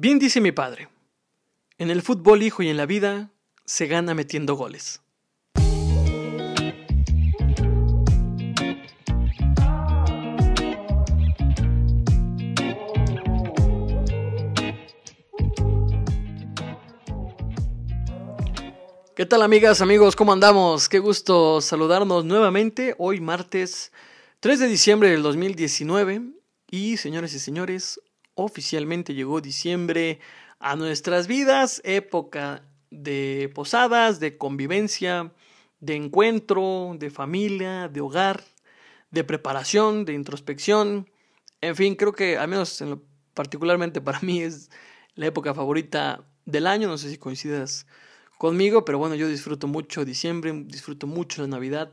Bien dice mi padre, en el fútbol hijo y en la vida se gana metiendo goles. ¿Qué tal amigas, amigos? ¿Cómo andamos? Qué gusto saludarnos nuevamente hoy martes 3 de diciembre del 2019 y señores y señores, oficialmente llegó diciembre a nuestras vidas, época de posadas, de convivencia, de encuentro, de familia, de hogar, de preparación, de introspección. En fin, creo que al menos particularmente para mí es la época favorita del año, no sé si coincidas conmigo, pero bueno, yo disfruto mucho diciembre, disfruto mucho la Navidad,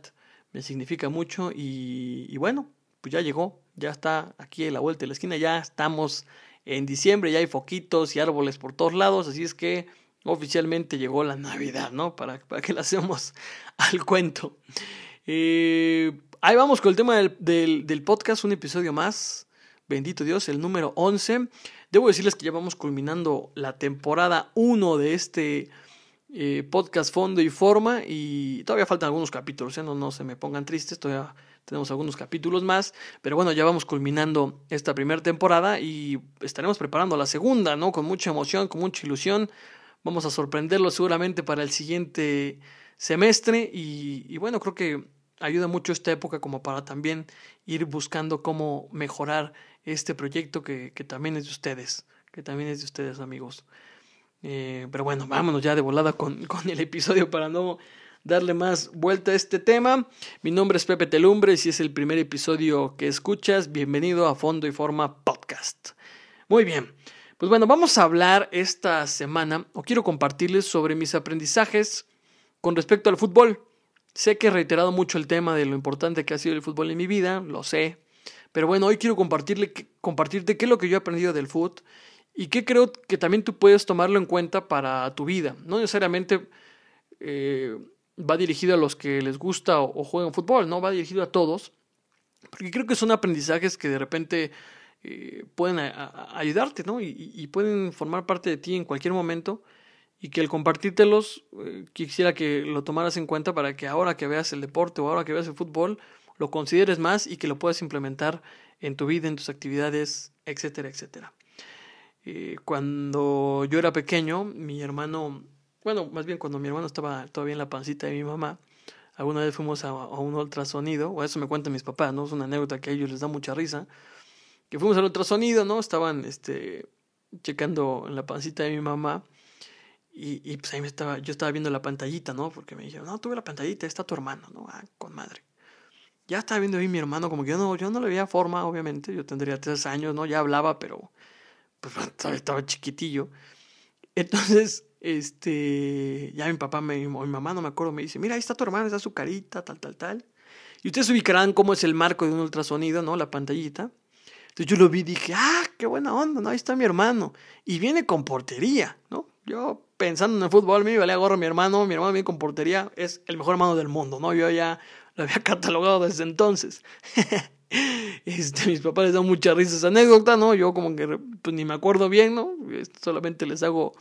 me significa mucho y, y bueno, pues ya llegó, ya está aquí a la vuelta de la esquina, ya estamos en diciembre, ya hay foquitos y árboles por todos lados, así es que oficialmente llegó la Navidad, ¿no? Para, para que la hacemos al cuento. Eh, ahí vamos con el tema del, del, podcast, un episodio más. Bendito Dios, el número 11. Debo decirles que ya vamos culminando la temporada 1 de este eh, podcast fondo y forma y todavía faltan algunos capítulos, ¿eh? no, no se me pongan tristes, todavía tenemos algunos capítulos más, pero bueno, ya vamos culminando esta primera temporada y estaremos preparando la segunda, ¿no? Con mucha emoción, con mucha ilusión, vamos a sorprenderlo seguramente para el siguiente semestre y, bueno, creo que ayuda mucho esta época como para también ir buscando cómo mejorar este proyecto que, que también es de ustedes, que también es de ustedes amigos. Eh, pero bueno, vámonos ya de volada con, con, el episodio para no darle más vuelta a este tema. Mi nombre es Pepe Telumbre y si es el primer episodio que escuchas, bienvenido a Fondo y Forma Podcast. Muy bien, pues bueno, vamos a hablar esta semana o quiero compartirles sobre mis aprendizajes con respecto al fútbol. Sé que he reiterado mucho el tema de lo importante que ha sido el fútbol en mi vida, lo sé. Pero bueno, hoy quiero compartirle, compartirte qué es lo que yo he aprendido del fútbol y que creo que también tú puedes tomarlo en cuenta para tu vida. No necesariamente eh, va dirigido a los que les gusta o, juegan fútbol, no va dirigido a todos, porque creo que son aprendizajes que de repente eh, pueden ayudarte, ¿no? Y, y, pueden formar parte de ti en cualquier momento y que el compartírtelos eh, quisiera que lo tomaras en cuenta para que ahora que veas el deporte o ahora que veas el fútbol lo consideres más y que lo puedas implementar en tu vida, en tus actividades, etcétera, etcétera. Eh, cuando yo era pequeño, mi hermano, bueno, más bien cuando mi hermano estaba todavía en la pancita de mi mamá, alguna vez fuimos a, un ultrasonido, o eso me cuentan mis papás, ¿no? Es una anécdota que a ellos les da mucha risa, que fuimos al ultrasonido, ¿no? Estaban, este, checando en la pancita de mi mamá, y, y pues ahí me estaba, yo estaba viendo la pantallita, ¿no? Porque me dijeron, no, tuve la pantallita, está tu hermano, ¿no? Ah, con madre. Ya estaba viendo ahí mi hermano, como que yo no, yo no le veía forma, obviamente, yo tendría tres años, ¿no? Ya hablaba, pero pues estaba chiquitillo. Entonces, este, ya mi papá, me, mi mamá, no me acuerdo, me dice, mira, ahí está tu hermano, está su carita, tal, tal, tal. Y ustedes ubicarán cómo es el marco de un ultrasonido, ¿no? La pantallita. Entonces yo lo vi y dije, ah, qué buena onda, ¿no? Ahí está mi hermano. Y viene con portería, ¿no? Yo pensando en el fútbol, me valía gorro mi hermano, mi hermano viene con portería, es el mejor hermano del mundo, ¿no? Yo ya lo había catalogado desde entonces. Este, mis papás les dan mucha risa esa anécdota, ¿no? Yo como que pues, ni me acuerdo bien, ¿no? Solamente les hago,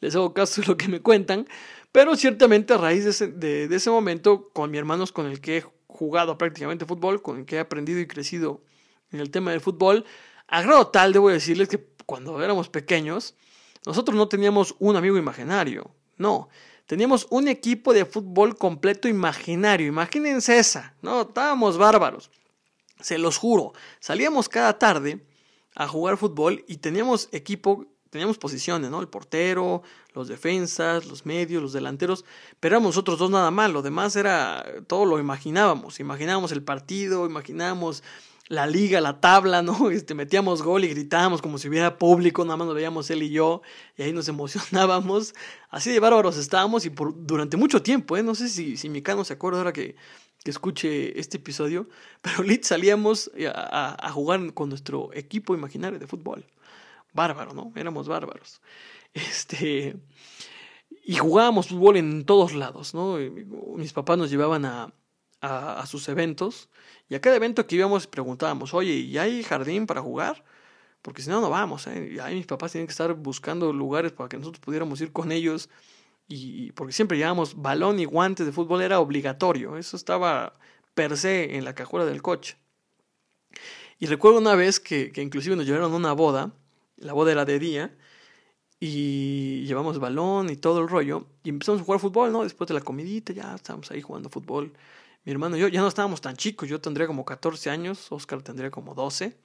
les hago caso de lo que me cuentan. Pero ciertamente a raíz de ese, de, de ese momento, con mi hermano con el que he jugado prácticamente fútbol, con el que he aprendido y crecido en el tema del fútbol, a grado tal, debo decirles que cuando éramos pequeños, nosotros no teníamos un amigo imaginario, no. Teníamos un equipo de fútbol completo imaginario. Imagínense esa, ¿no? Estábamos bárbaros. Se los juro. Salíamos cada tarde a jugar fútbol y teníamos equipo, teníamos posiciones, ¿no? El portero, los defensas, los medios, los delanteros, pero éramos nosotros dos nada más, lo demás era, todo lo imaginábamos, imaginábamos el partido, imaginábamos la liga, la tabla, ¿no? Este, metíamos gol y gritábamos como si hubiera público, nada más nos veíamos él y yo, y ahí nos emocionábamos, así de bárbaros estábamos y por, durante mucho tiempo, ¿eh? No sé si, si mi cano se acuerda ahora que que escuche este episodio, pero lit salíamos a, a, jugar con nuestro equipo imaginario de fútbol. Bárbaro, ¿no? Éramos bárbaros. Este. Y jugábamos fútbol en todos lados, ¿no? Mis papás nos llevaban a, a sus eventos y a cada evento que íbamos preguntábamos, oye, ¿y hay jardín para jugar? porque si no, no vamos. ¿eh? Y ahí mis papás tienen que estar buscando lugares para que nosotros pudiéramos ir con ellos. Y, porque siempre llevábamos balón y guantes de fútbol, era obligatorio. Eso estaba per se en la cajuela del coche. Y recuerdo una vez que, que inclusive nos llevaron a una boda, la boda era de día, y llevamos balón y todo el rollo, y empezamos a jugar fútbol, ¿no? Después de la comidita, ya estábamos ahí jugando fútbol. Mi hermano y yo ya no estábamos tan chicos, yo tendría como 14 años, Oscar tendría como 12,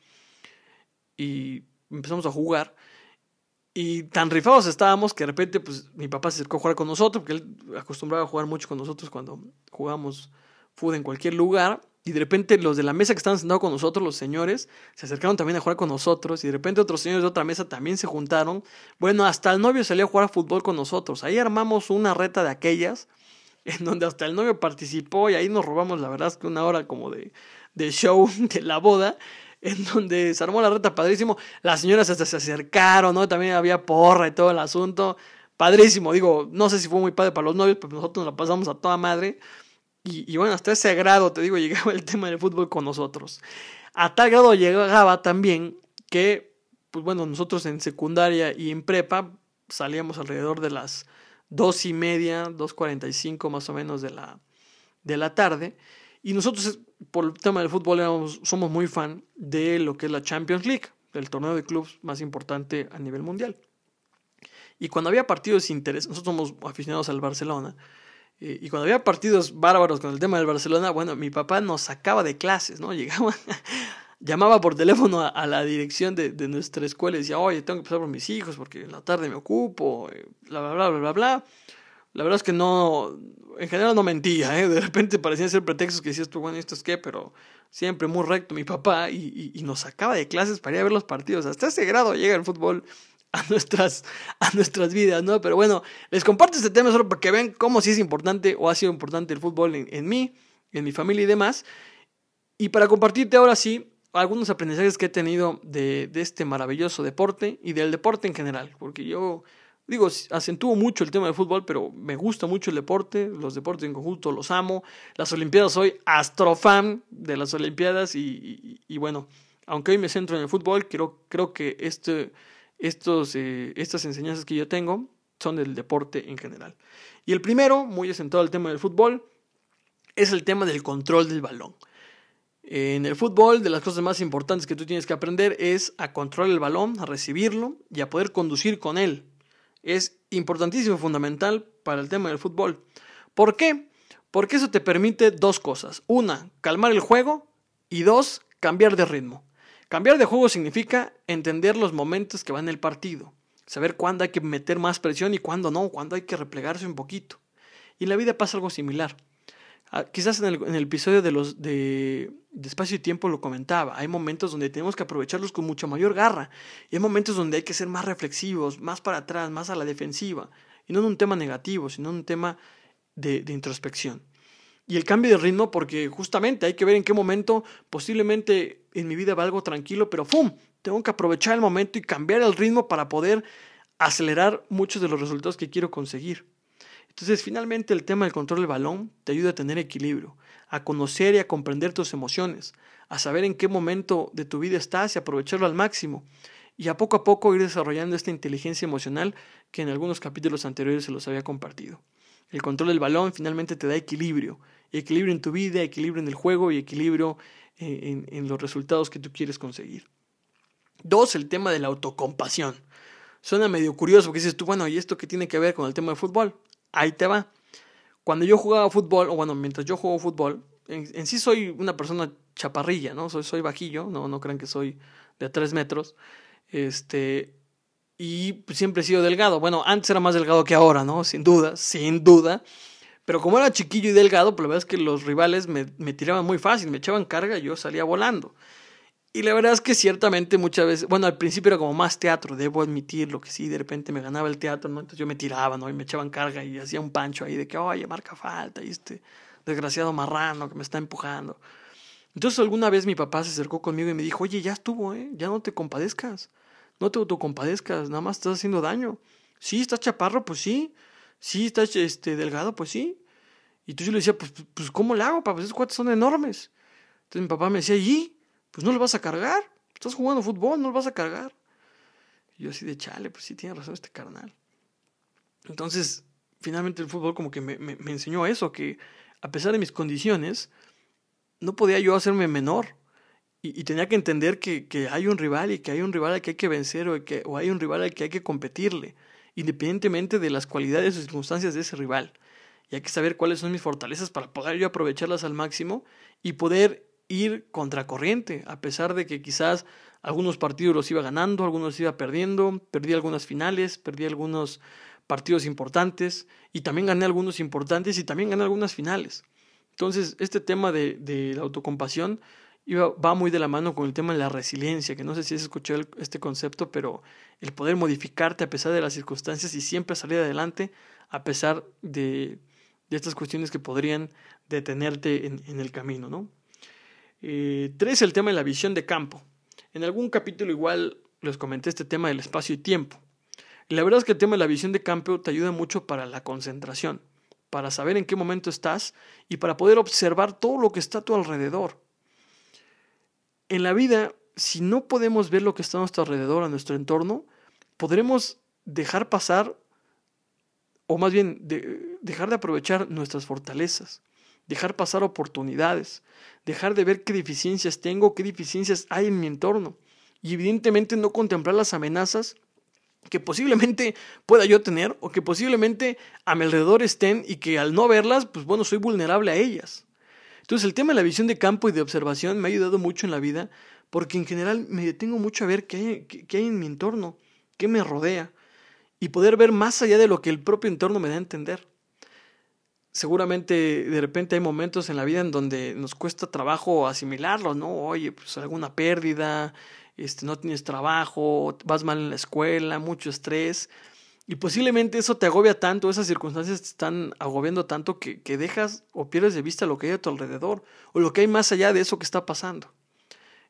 y empezamos a jugar. Y tan rifados estábamos que de repente, pues mi papá se acercó a jugar con nosotros, porque él acostumbraba a jugar mucho con nosotros cuando jugábamos fútbol en cualquier lugar. Y de repente los de la mesa que estaban sentados con nosotros, los señores, se acercaron también a jugar con nosotros. Y de repente otros señores de otra mesa también se juntaron. Bueno, hasta el novio salió a jugar a fútbol con nosotros. Ahí armamos una reta de aquellas, en donde hasta el novio participó y ahí nos robamos, la verdad es que una hora como de, de show de la boda en donde se armó la reta padrísimo. Las señoras hasta se acercaron, ¿no? También había porra y todo el asunto. Padrísimo, digo, no sé si fue muy padre para los novios, pero nosotros nos la pasamos a toda madre. Y, bueno, hasta ese grado, te digo, llegaba el tema del fútbol con nosotros. A tal grado llegaba también que, pues bueno, nosotros en secundaria y en prepa salíamos alrededor de las dos y media, dos cuarenta y cinco más o menos de la, de la tarde. Y nosotros, por el tema del fútbol, somos muy fan de lo que es la Champions League, el torneo de clubes más importante a nivel mundial. Y cuando había partidos interés, nosotros somos aficionados al Barcelona, eh, y cuando había partidos bárbaros con el tema del Barcelona, bueno, mi papá nos sacaba de clases, ¿no? Llegaba, llamaba por teléfono a, la dirección de, de, nuestra escuela y decía, oye, tengo que pasar por mis hijos porque en la tarde me ocupo, eh, bla, bla, bla, bla, bla. La verdad es que no, en general no mentía, ¿eh? De repente parecían ser pretextos que decías tú, bueno, ¿esto es qué? Pero siempre muy recto mi papá y, nos sacaba de clases para ir a ver los partidos. Hasta ese grado llega el fútbol a nuestras, a nuestras vidas, ¿no? Pero bueno, les comparto este tema solo para que vean cómo sí es importante o ha sido importante el fútbol en, mí, en mi familia y demás. Y para compartirte ahora sí algunos aprendizajes que he tenido de, de este maravilloso deporte y del deporte en general, porque yo digo, acentúo mucho el tema del fútbol, pero me gusta mucho el deporte, los deportes en conjunto los amo. Las Olimpiadas, soy astrofan de las Olimpiadas y, bueno, aunque hoy me centro en el fútbol, creo, creo que este, estos, eh, estas enseñanzas que yo tengo son del deporte en general. Y el primero, muy asentado al tema del fútbol, es el tema del control del balón. En el fútbol, de las cosas más importantes que tú tienes que aprender es a controlar el balón, a recibirlo y a poder conducir con él. Es importantísimo, fundamental para el tema del fútbol. ¿Por qué? Porque eso te permite dos cosas. Una, calmar el juego y dos, cambiar de ritmo. Cambiar de juego significa entender los momentos que va en el partido, saber cuándo hay que meter más presión y cuándo no, cuándo hay que replegarse un poquito. Y en la vida pasa algo similar. Ah, quizás en el, episodio de los de, espacio y tiempo lo comentaba. Hay momentos donde tenemos que aprovecharlos con mucha mayor garra. Y hay momentos donde hay que ser más reflexivos, más para atrás, más a la defensiva. Y no en un tema negativo, sino en un tema de introspección y el cambio de ritmo porque justamente hay que ver en qué momento posiblemente en mi vida va algo tranquilo, pero ¡fum! Tengo que aprovechar el momento y cambiar el ritmo para poder acelerar muchos de los resultados que quiero conseguir. Entonces, finalmente el tema del control del balón te ayuda a tener equilibrio, a conocer y a comprender tus emociones, a saber en qué momento de tu vida estás y aprovecharlo al máximo, y a poco a poco ir desarrollando esta inteligencia emocional que en algunos capítulos anteriores se los había compartido. El control del balón finalmente te da equilibrio, equilibrio en tu vida, equilibrio en el juego y equilibrio eh, en, los resultados que tú quieres conseguir. Dos, el tema de la autocompasión. Suena medio curioso porque dices tú, bueno, ¿y esto qué tiene que ver con el tema de fútbol? Ahí te va. Cuando yo jugaba fútbol, o bueno, mientras yo juego fútbol, en, sí soy una persona chaparrilla, ¿no? Soy, soy bajillo, no, no crean que soy de tres metros. Este, y siempre he sido delgado. Bueno, antes era más delgado que ahora, ¿no? Sin duda, sin duda. Pero como era chiquillo y delgado, pues la verdad es que los rivales me, me tiraban muy fácil, me echaban carga y yo salía volando. Y la verdad es que ciertamente muchas veces, bueno, al principio era como más teatro, debo admitirlo, que sí, de repente me ganaba el teatro, ¿no? Entonces yo me tiraba, ¿no? Y me echaban carga y hacía un pancho ahí de que, oye, marca falta, y este desgraciado marrano que me está empujando. Entonces alguna vez mi papá se acercó conmigo y me dijo, oye, ya estuvo, ¿eh? Ya no te compadezcas, no te autocompadezcas, nada más estás haciendo daño. Sí, estás chaparro, pues sí, sí, está este, delgado, pues sí. Y entonces yo le decía, pues, pues ¿cómo le hago, papá? Pues esos cuates son enormes. Entonces mi papá me decía, ¿y? Pues no lo vas a cargar. Estás jugando fútbol, no lo vas a cargar. Y yo así de chale, pues sí tiene razón este carnal. Entonces, finalmente el fútbol como que me, me enseñó eso, que a pesar de mis condiciones, no podía yo hacerme menor. Y, tenía que entender que, que, hay un rival y que hay un rival al que hay que vencer o, que, o hay un rival al que hay que competirle, independientemente de las cualidades o circunstancias de ese rival. Y hay que saber cuáles son mis fortalezas para poder yo aprovecharlas al máximo y poder ir contracorriente, a pesar de que quizás algunos partidos los iba ganando, algunos los iba perdiendo, perdí algunas finales, perdí algunos partidos importantes y también gané algunos importantes y también gané algunas finales. Entonces, este tema de, la autocompasión iba, va muy de la mano con el tema de la resiliencia, que no sé si has escuchado este concepto, pero el poder modificarte a pesar de las circunstancias y siempre salir adelante a pesar de, de estas cuestiones que podrían detenerte en, en el camino. ¿no? Eh, tres, el tema de la visión de campo. En algún capítulo igual les comenté este tema del espacio y tiempo. La verdad es que el tema de la visión de campo te ayuda mucho para la concentración para saber en qué momento estás y para poder observar todo lo que está a tu alrededor. En la vida, si no podemos ver lo que está a nuestro alrededor, a nuestro entorno, podremos dejar pasar, o más bien dejar de aprovechar nuestras fortalezas, dejar pasar oportunidades, dejar de ver qué deficiencias tengo, qué deficiencias hay en mi entorno, y evidentemente no contemplar las amenazas que posiblemente pueda yo tener o que posiblemente a mi alrededor estén y que al no verlas, pues bueno, soy vulnerable a ellas. Entonces el tema de la visión de campo y de observación me ha ayudado mucho en la vida porque en general me detengo mucho a ver qué hay, qué hay en mi entorno, qué me rodea y poder ver más allá de lo que el propio entorno me da a entender. Seguramente de repente hay momentos en la vida en donde nos cuesta trabajo asimilarlo, ¿no? Oye, pues alguna pérdida, este, no tienes trabajo, vas mal en la escuela, mucho estrés. Y posiblemente eso te agobia tanto, esas circunstancias te están agobiando tanto que, que, dejas o pierdes de vista lo que hay a tu alrededor o lo que hay más allá de eso que está pasando.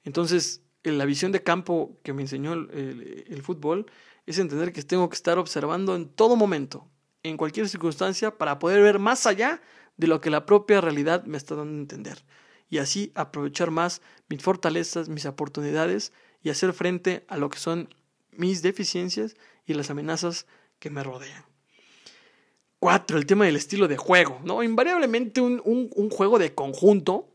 Entonces, la visión de campo que me enseñó el fútbol es entender que tengo que estar observando en todo momento, en cualquier circunstancia, para poder ver más allá de lo que la propia realidad me está dando a entender. Y así aprovechar más mis fortalezas, mis oportunidades y hacer frente a lo que son mis deficiencias y las amenazas que me rodean. Cuatro, el tema del estilo de juego, ¿no? Invariablemente un, un, juego de conjunto,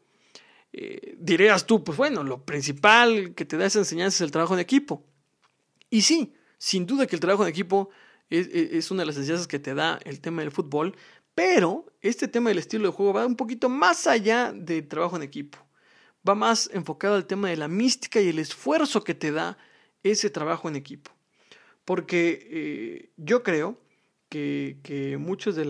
eh, dirías tú, pues bueno, lo principal que te da esa enseñanza es el trabajo en equipo. Y sí, sin duda que el trabajo en equipo es, es una de las enseñanzas que te da el tema del fútbol, pero este tema del estilo de juego va un poquito más allá del trabajo en equipo va más enfocado al tema de la mística y el esfuerzo que te da ese trabajo en equipo. Porque eh, yo creo que, que muchas de,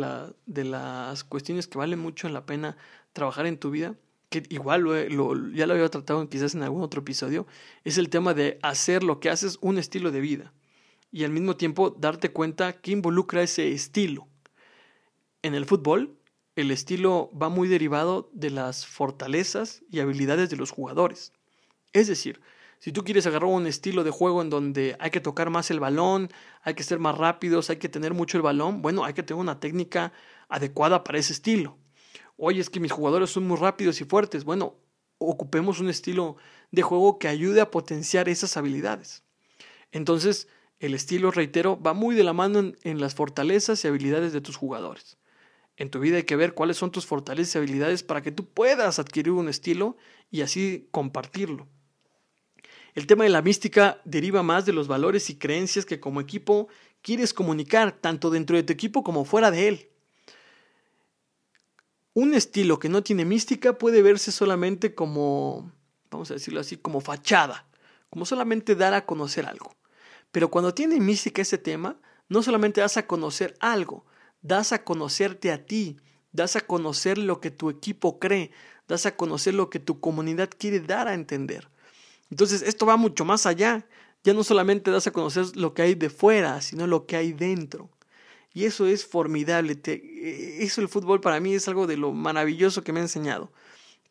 de, las cuestiones que valen mucho la pena trabajar en tu vida, que igual ya lo había tratado quizás en algún otro episodio, es el tema de hacer lo que haces un estilo de vida y al mismo tiempo darte cuenta que involucra ese estilo. En el fútbol, el estilo va muy derivado de las fortalezas y habilidades de los jugadores. Es decir, si tú quieres agarrar un estilo de juego en donde hay que tocar más el balón, hay que ser más rápidos, hay que tener mucho el balón, bueno, hay que tener una técnica adecuada para ese estilo. Oye, es que mis jugadores son muy rápidos y fuertes. Bueno, ocupemos un estilo de juego que ayude a potenciar esas habilidades. Entonces, el estilo, reitero, va muy de la mano en, las fortalezas y habilidades de tus jugadores. En tu vida hay que ver cuáles son tus fortalezas y habilidades para que tú puedas adquirir un estilo y así compartirlo. El tema de la mística deriva más de los valores y creencias que como equipo quieres comunicar, tanto dentro de tu equipo como fuera de él. Un estilo que no tiene mística puede verse solamente como, vamos a decirlo así, como fachada, como solamente dar a conocer algo. Pero cuando tiene mística ese tema, no solamente das a conocer algo, das a conocerte a ti, das a conocer lo que tu equipo cree, das a conocer lo que tu comunidad quiere dar a entender. Entonces, esto va mucho más allá. Ya no solamente das a conocer lo que hay de fuera, sino lo que hay dentro. Y eso es formidable. eso el fútbol para mí es algo de lo maravilloso que me ha enseñado.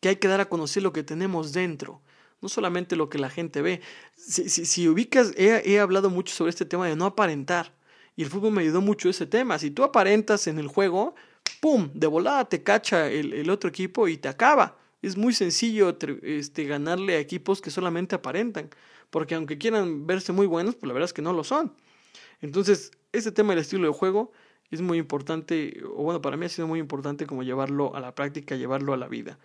Que hay que dar a conocer lo que tenemos dentro, no solamente lo que la gente ve. Si, si, ubicas, he hablado mucho sobre este tema de no aparentar. Y el fútbol me ayudó mucho ese tema. Si tú aparentas en el juego, ¡pum! De volada te cacha el, otro equipo y te acaba. Es muy sencillo este, ganarle a equipos que solamente aparentan. porque aunque quieran verse muy buenos, pues la verdad es que no lo son. Entonces, este tema del estilo de juego es muy importante, o bueno, para mí ha sido muy importante como llevarlo a la práctica, llevarlo a la vida.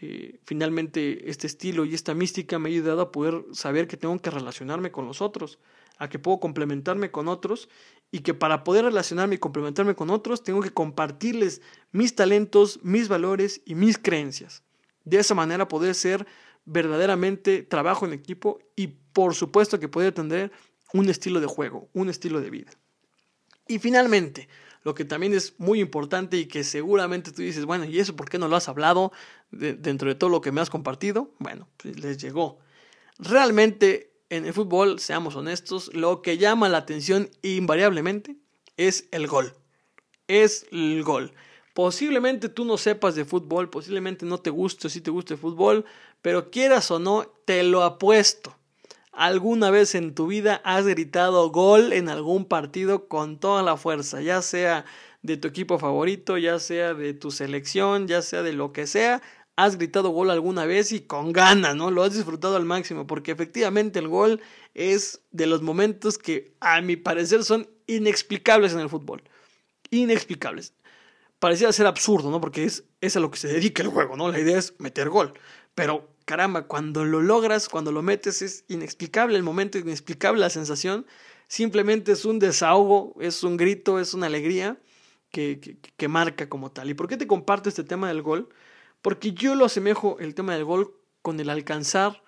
Eh, finalmente, este estilo y esta mística me ha ayudado a poder saber que tengo que relacionarme con los otros, a que puedo complementarme con otros y que para poder relacionarme y complementarme con otros tengo que compartirles mis talentos, mis valores y mis creencias. De esa manera poder ser verdaderamente trabajo en equipo y por supuesto que poder tener un estilo de juego, un estilo de vida. Y finalmente, lo que también es muy importante y que seguramente tú dices, bueno, ¿y eso por qué no lo has hablado dentro de todo lo que me has compartido? Bueno, pues les llegó. Realmente en el fútbol, seamos honestos, lo que llama la atención invariablemente es el gol. Es el gol. Posiblemente tú no sepas de fútbol, posiblemente no te guste o si te guste el fútbol, pero quieras o no, te lo apuesto ¿Alguna vez en tu vida has gritado gol en algún partido con toda la fuerza, ya sea de tu equipo favorito, ya sea de tu selección, ya sea de lo que sea? Has gritado gol alguna vez y con ganas, ¿no? Lo has disfrutado al máximo, porque efectivamente el gol es de los momentos que a mi parecer son inexplicables en el fútbol. Inexplicables. Parecía ser absurdo, ¿no? Porque es, es a lo que se dedica el juego, ¿no? La idea es meter gol. Pero caramba, cuando lo logras, cuando lo metes, es inexplicable el momento, inexplicable la sensación. Simplemente es un desahogo, es un grito, es una alegría que, que, marca como tal. ¿Y por qué te comparto este tema del gol? Porque yo lo asemejo el tema del gol con el alcanzar,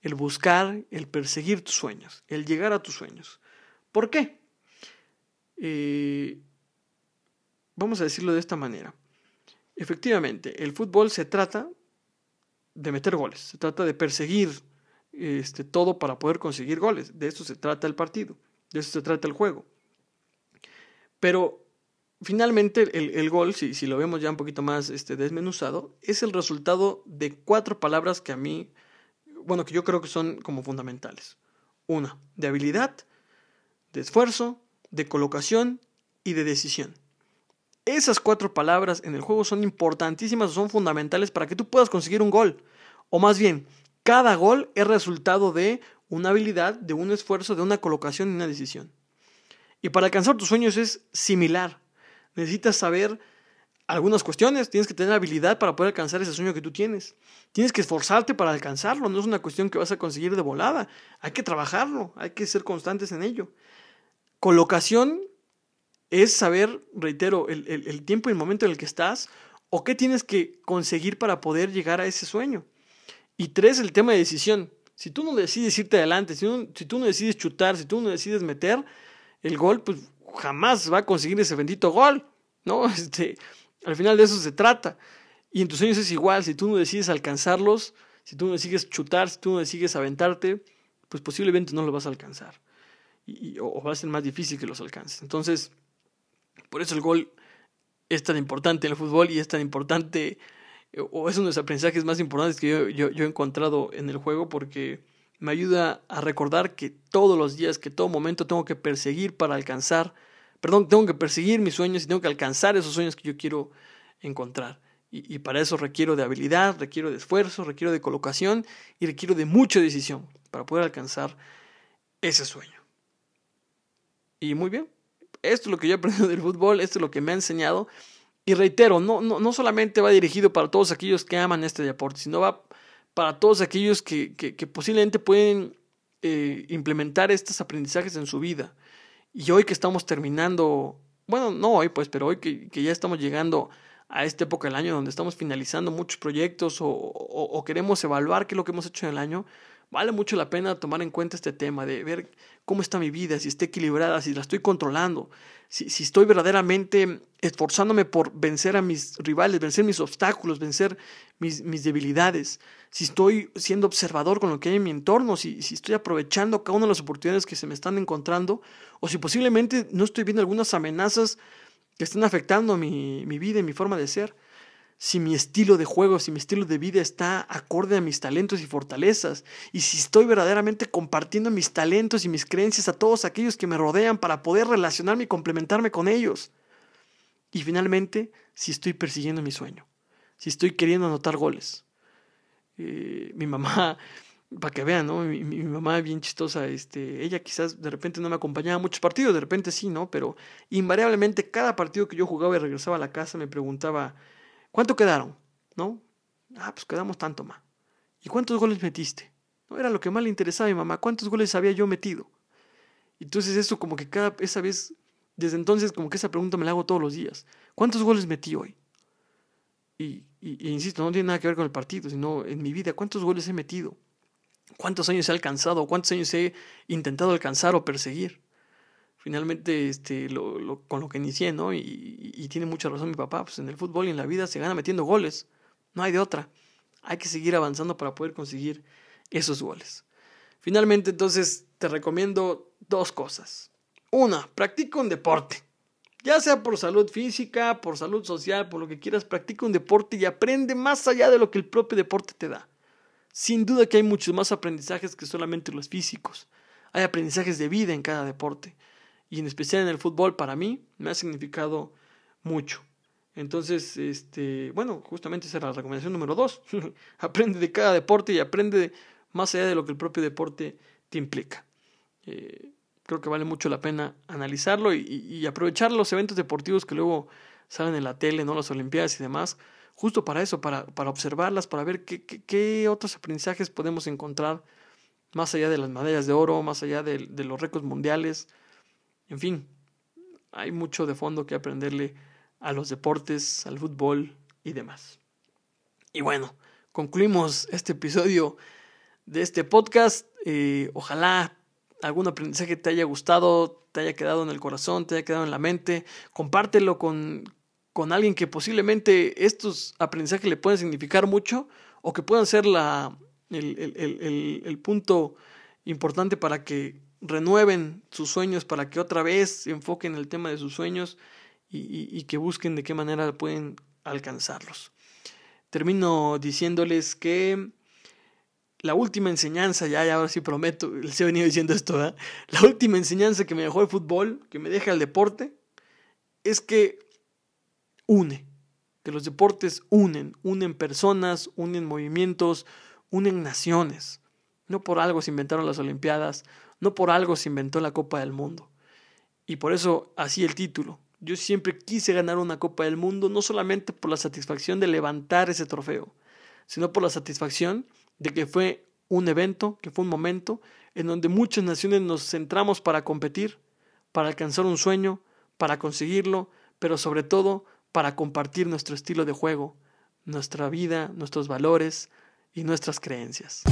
el buscar, el perseguir tus sueños, el llegar a tus sueños. ¿Por qué? Eh, vamos a decirlo de esta manera. Efectivamente, el fútbol se trata de meter goles, se trata de perseguir este, todo para poder conseguir goles. De eso se trata el partido, de eso se trata el juego. Pero finalmente el, gol, si, si, lo vemos ya un poquito más este, desmenuzado, es el resultado de cuatro palabras que a mí, bueno, que yo creo que son como fundamentales. Una, de habilidad, de esfuerzo, de colocación y de decisión. Esas cuatro palabras en el juego son importantísimas, son fundamentales para que tú puedas conseguir un gol. O más bien, cada gol es resultado de una habilidad, de un esfuerzo, de una colocación y una decisión. Y para alcanzar tus sueños es similar. Necesitas saber algunas cuestiones, tienes que tener habilidad para poder alcanzar ese sueño que tú tienes. Tienes que esforzarte para alcanzarlo, no es una cuestión que vas a conseguir de volada. Hay que trabajarlo, hay que ser constantes en ello. Colocación es saber, reitero, el, tiempo y el momento en el que estás o qué tienes que conseguir para poder llegar a ese sueño. Y tres, el tema de decisión. Si tú no decides irte adelante, si, tú no decides chutar, si tú no decides meter el gol, pues jamás va a conseguir ese bendito gol, ¿no? Este, al final de eso se trata. Y en tus sueños es igual, si tú no decides alcanzarlos, si tú no decides chutar, si tú no decides aventarte, pues posiblemente no lo vas a alcanzar. Y, o va a ser más difícil que los alcances. Entonces, por eso el gol es tan importante en el fútbol y es tan importante, o es uno de los aprendizajes más importantes que yo, he encontrado en el juego porque me ayuda a recordar que todos los días, que todo momento tengo que perseguir para alcanzar, perdón, tengo que perseguir mis sueños y tengo que alcanzar esos sueños que yo quiero encontrar. Y, y, para eso requiero de habilidad, requiero de esfuerzo, requiero de colocación y requiero de mucha decisión para poder alcanzar ese sueño. Y muy bien, esto es lo que yo he aprendido del fútbol, esto es lo que me ha enseñado. Y reitero, no, no, no solamente va dirigido para todos aquellos que aman este deporte, sino va para todos aquellos que, que, posiblemente pueden eh, implementar estos aprendizajes en su vida. Y hoy que estamos terminando, bueno, no hoy pues, pero hoy que, que ya estamos llegando a esta época del año donde estamos finalizando muchos proyectos o, o, queremos evaluar qué es lo que hemos hecho en el año, vale mucho la pena tomar en cuenta este tema de ver cómo está mi vida, si está equilibrada, si la estoy controlando, si, si estoy verdaderamente esforzándome por vencer a mis rivales, vencer mis obstáculos, vencer mis, mis debilidades, si estoy siendo observador con lo que hay en mi entorno, si, si estoy aprovechando cada una de las oportunidades que se me están encontrando, o si posiblemente no estoy viendo algunas amenazas que están afectando mi, mi vida y mi forma de ser si mi estilo de juego, si mi estilo de vida está acorde a mis talentos y fortalezas, y si estoy verdaderamente compartiendo mis talentos y mis creencias a todos aquellos que me rodean para poder relacionarme y complementarme con ellos. Y finalmente, si estoy persiguiendo mi sueño, si estoy queriendo anotar goles. Eh, mi mamá para que vean, ¿no? Mi, mi, mamá bien chistosa, este, ella quizás de repente no me acompañaba a muchos partidos, de repente sí, ¿no? Pero invariablemente cada partido que yo jugaba y regresaba a la casa me preguntaba, ¿cuánto quedaron? ¿No? Ah, pues quedamos tanto más. ¿Y cuántos goles metiste? No era lo que más le interesaba a mi mamá, ¿cuántos goles había yo metido? Entonces eso como que cada, esa vez, desde entonces como que esa pregunta me la hago todos los días. ¿Cuántos goles metí hoy? Y, y, insisto, no tiene nada que ver con el partido, sino en mi vida, ¿cuántos goles he metido? ¿Cuántos años he alcanzado? ¿Cuántos años he intentado alcanzar o perseguir? Finalmente, este, con lo que inicié, ¿no? Y, y, tiene mucha razón mi papá, pues en el fútbol y en la vida se gana metiendo goles. No hay de otra. Hay que seguir avanzando para poder conseguir esos goles. Finalmente, entonces, te recomiendo dos cosas. Una, practica un deporte. Ya sea por salud física, por salud social, por lo que quieras, practica un deporte y aprende más allá de lo que el propio deporte te da. Sin duda que hay muchos más aprendizajes que solamente los físicos. Hay aprendizajes de vida en cada deporte. Y en especial en el fútbol, para mí, me ha significado mucho. Entonces, este, bueno, justamente esa era la recomendación número dos. aprende de cada deporte y aprende más allá de lo que el propio deporte te implica. Eh, creo que vale mucho la pena analizarlo y, aprovechar los eventos deportivos que luego salen en la tele, ¿no? Las Olimpiadas y demás, justo para eso, para, para observarlas, para ver qué, qué, otros aprendizajes podemos encontrar más allá de las medallas de oro, más allá de, de los récords mundiales. En fin, hay mucho de fondo que aprenderle a los deportes, al fútbol y demás. Y bueno, concluimos este episodio de este podcast. Eh, ojalá algún aprendizaje te haya gustado, te haya quedado en el corazón, te haya quedado en la mente. Compártelo con, con alguien que posiblemente estos aprendizajes le puedan significar mucho o que puedan ser la, el, el, el, punto importante para que renueven sus sueños, para que otra vez se enfoquen en el tema de sus sueños y, que busquen de qué manera pueden alcanzarlos. Termino diciéndoles que la última enseñanza, ya, ya ahora sí prometo, les he venido diciendo esto. La última enseñanza que me dejó el fútbol, que me deja el deporte, es que une, que los deportes unen, unen personas, unen movimientos, unen naciones. No por algo se inventaron las Olimpiadas, no por algo se inventó la Copa del Mundo. Y por eso así el título. Yo siempre quise ganar una Copa del Mundo, no solamente por la satisfacción de levantar ese trofeo, sino por la satisfacción de que fue un evento, que fue un momento en donde muchas naciones nos centramos para competir, para alcanzar un sueño, para conseguirlo, pero sobre todo para compartir nuestro estilo de juego, nuestra vida, nuestros valores y nuestras creencias.